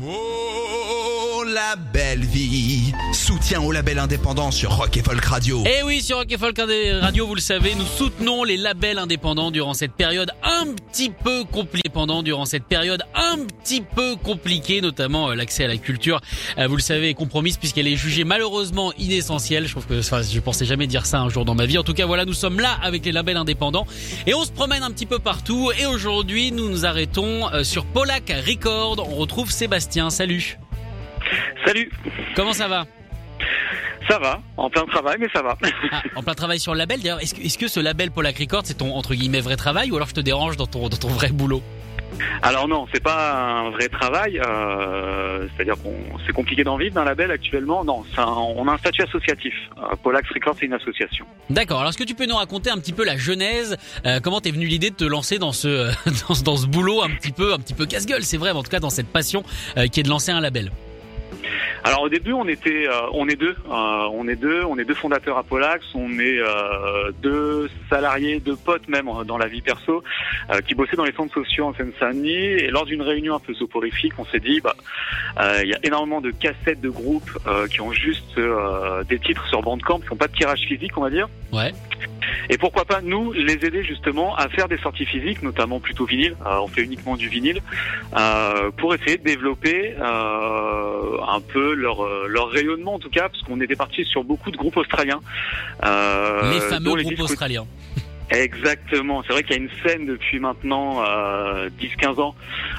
Whoa! La belle vie. Soutien au label indépendant sur Rock et Folk Radio. Et oui, sur Rock et Folk Radio, vous le savez, nous soutenons les labels indépendants durant cette période un petit peu compliquée, pendant durant cette période un petit peu compliquée, notamment euh, l'accès à la culture. euh, vous le savez, est compromise puisqu'elle est jugée malheureusement inessentielle. Je trouve que, enfin, je pensais jamais dire ça un jour dans ma vie. En tout cas, voilà, nous sommes là avec les labels indépendants et on se promène un petit peu partout. Et aujourd'hui, nous nous arrêtons euh, sur Polak Record. On retrouve Sébastien. Salut. Salut, Comment ça va ça va, en plein travail, mais ça va. Ah, en plein travail sur le label. D'ailleurs, est-ce que, ce label Polak Record, c'est ton entre guillemets vrai travail ou alors je te dérange dans ton dans ton vrai boulot Alors non, c'est pas un vrai travail, euh, c'est-à-dire qu'on c'est compliqué d'en vivre d'un label actuellement. Non, un- on a un statut associatif. Euh, Polax Records, c'est une association. D'accord. Alors, est-ce que tu peux nous raconter un petit peu la genèse euh, Comment t'es venu l'idée de te lancer dans ce dans, ce- dans ce boulot un petit peu un petit peu casse-gueule C'est vrai, mais en tout cas dans cette passion euh, qui est de lancer un label? Alors au début, on était, euh, on est deux, euh, on est deux, on est deux fondateurs à Polax, on est euh, deux salariés, deux potes même dans la vie perso, qui bossaient dans les centres sociaux en Seine-Saint-Denis. Et lors d'une réunion un peu soporifique, on s'est dit, bah, il y a énormément de cassettes de groupes qui ont juste des titres sur Bandcamp, qui n'ont pas de tirage physique, on va dire. Ouais. Et pourquoi pas nous les aider justement à faire des sorties physiques, notamment plutôt vinyle. Euh, on fait uniquement du vinyle euh, pour essayer de développer euh, un peu leur euh, leur rayonnement en tout cas, parce qu'on était parti sur beaucoup de groupes australiens. Euh, les fameux les groupes australiens. Exactement. C'est vrai qu'il y a une scène depuis maintenant euh, 10-15 ans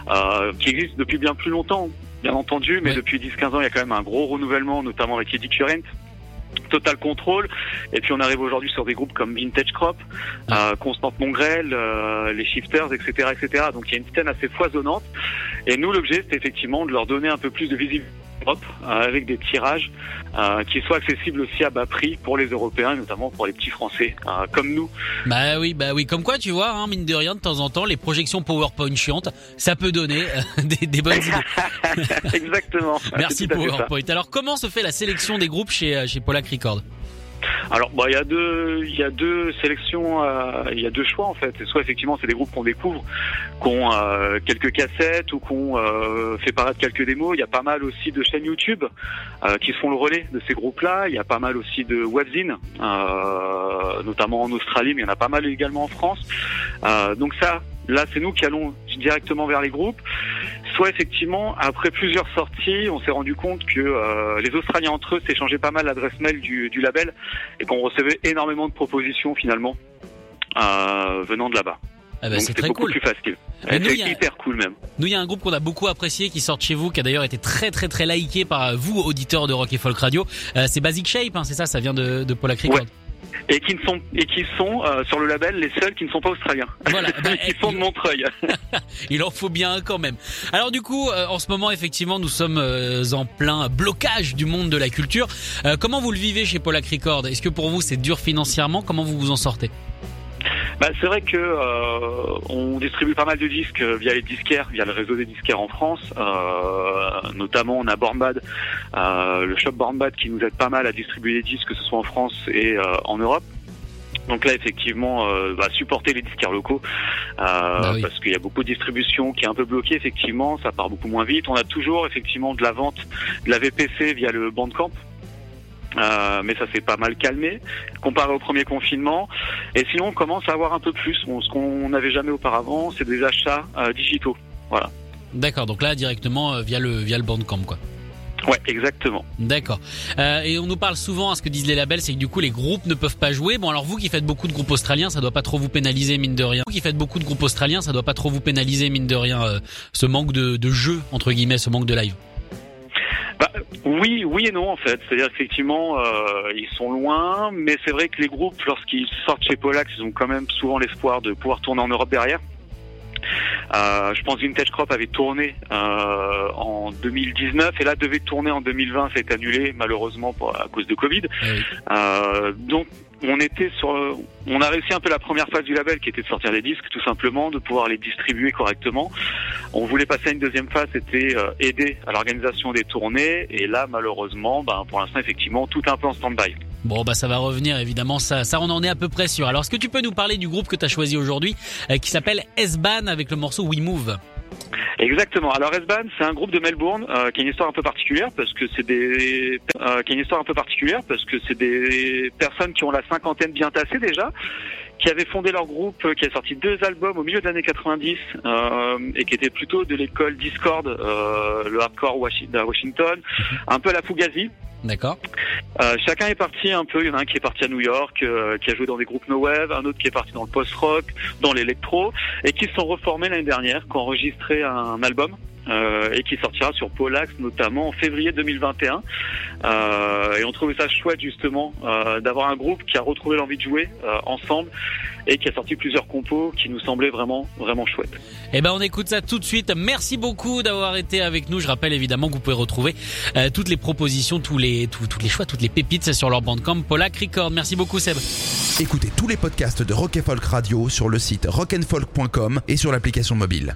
euh, qui existe depuis bien plus longtemps, bien entendu, mais Ouais. depuis 10-15 ans, il y a quand même un gros renouvellement, notamment avec Eddie Current. Total Control, et puis on arrive aujourd'hui sur des groupes comme Vintage Crop, euh, Constante Mongrel, euh, les Shifters, etc., etc. Donc il y a une scène assez foisonnante. Et nous, l'objet, c'est effectivement de leur donner un peu plus de visibilité Europe, euh, avec des tirages euh, qui soient accessibles aussi à bas prix pour les Européens, et notamment pour les petits Français euh, comme nous. Bah oui, bah oui. Comme quoi, tu vois, hein, mine de rien, de temps en temps, les projections PowerPoint chiantes, ça peut donner euh, des, des bonnes idées. Exactement. Merci. PowerPoint. Alors, comment se fait la sélection des groupes chez chez Polak Record Alors, il y a deux, il y a deux sélections, euh, il y a deux choix en fait. Soit effectivement, c'est des groupes qu'on découvre, qu'on euh, quelques cassettes ou qu'on euh, fait paraître quelques démos. Il y a pas mal aussi de chaînes YouTube euh, qui font le relais de ces groupes-là. Il y a pas mal aussi de webzines, euh, notamment en Australie, mais il y en a pas mal également en France. Donc ça, là, c'est nous qui allons directement vers les groupes. Soit effectivement, après plusieurs sorties, on s'est rendu compte que euh, les Australiens entre eux s'échangeaient pas mal l'adresse mail du, du label et qu'on recevait énormément de propositions finalement euh, venant de là-bas. Ah bah, c'est très beaucoup cool. plus facile. Et nous, C'est a- hyper cool même. Nous, il y a un groupe qu'on a beaucoup apprécié qui sort de chez vous, qui a d'ailleurs été très très très liké par vous, auditeurs de Rock et Folk Radio. Euh, c'est Basic Shape, hein, c'est ça, ça vient de, de Polak Record. Ouais. Et qui ne sont et qui sont euh, sur le label les seuls qui ne sont pas australiens. Voilà, bah, qui sont de Montreuil. Il en faut bien un quand même. Alors du coup, euh, en ce moment, effectivement, nous sommes euh, en plein blocage du monde de la culture. Comment vous le vivez chez Polak Record Est-ce que pour vous c'est dur financièrement? Comment vous vous en sortez? Bah, c'est vrai que euh, on distribue pas mal de disques euh, via les disquaires, via le réseau des disquaires en France. Euh, notamment, on a Bornbad, euh, le shop Bornbad qui nous aide pas mal à distribuer les disques, que ce soit en France et euh, en Europe. Donc là, effectivement, euh, bah, supporter les disquaires locaux, euh, Bah oui. parce qu'il y a beaucoup de distribution qui est un peu bloquée, effectivement, ça part beaucoup moins vite. On a toujours, effectivement, de la vente de la VPC via le Bandcamp. Euh, mais ça s'est pas mal calmé comparé au premier confinement. Et sinon, on commence à avoir un peu plus. On- ce qu'on n'avait jamais auparavant, c'est des achats euh, digitaux. Voilà. D'accord, donc là directement euh, via le via le Bandcamp quoi. Ouais, exactement. D'accord. Euh, et on nous parle souvent, à ce que disent les labels, c'est que du coup les groupes ne peuvent pas jouer. Bon alors vous qui faites beaucoup de groupes australiens, ça doit pas trop vous pénaliser mine de rien. Vous qui faites beaucoup de groupes australiens, ça doit pas trop vous pénaliser mine de rien euh, ce manque de, de jeu entre guillemets, ce manque de live. Bah, oui, oui et non en fait. C'est-à-dire effectivement, euh, ils sont loin, mais c'est vrai que les groupes, lorsqu'ils sortent chez Polax, ils ont quand même souvent l'espoir de pouvoir tourner en Europe derrière. Euh, je pense Vintage Crop avait tourné euh, en 2019 et là devait tourner en 2020, c'est annulé malheureusement pour, à cause de Covid. Euh, donc on était sur, on a réussi un peu la première phase du label qui était de sortir des disques tout simplement, de pouvoir les distribuer correctement. On voulait passer à une deuxième phase, c'était euh, aider à l'organisation des tournées et là malheureusement, ben, pour l'instant effectivement tout un peu en stand-by. Bon bah ça va revenir évidemment, ça, ça on en est à peu près sûr. Alors est-ce que tu peux nous parler du groupe que tu as choisi aujourd'hui euh, qui s'appelle S-Ban avec le morceau We Move? Exactement. Alors S-Ban, c'est un groupe de Melbourne euh, qui a une histoire un peu particulière parce que c'est des euh, qui a une histoire un peu particulière parce que c'est des personnes qui ont la cinquantaine bien tassée déjà, qui avaient fondé leur groupe, qui a sorti deux albums au milieu des années 90 euh, et qui était plutôt de l'école Discord, euh, le hardcore de Washington, un peu la Fugazi. D'accord. Euh, chacun est parti un peu. Il y en a un qui est parti à New York, euh, qui a joué dans des groupes no wave, un autre qui est parti dans le post-rock, dans l'électro, et qui se sont reformés l'année dernière, qui ont enregistré un album euh, et qui sortira sur Polax notamment en février 2021. Euh, et on trouvait ça chouette justement euh, d'avoir un groupe qui a retrouvé l'envie de jouer euh, ensemble et qui a sorti plusieurs compos qui nous semblaient vraiment vraiment chouettes. Eh ben on écoute ça tout de suite. Merci beaucoup d'avoir été avec nous. Je rappelle évidemment que vous pouvez retrouver euh, toutes les propositions, tous les tous, tous les choix, toutes les pépites sur leur bandcamp Polak Record. Merci beaucoup Seb. Écoutez tous les podcasts de Rock Folk Radio sur le site rockandfolk.com et sur l'application mobile.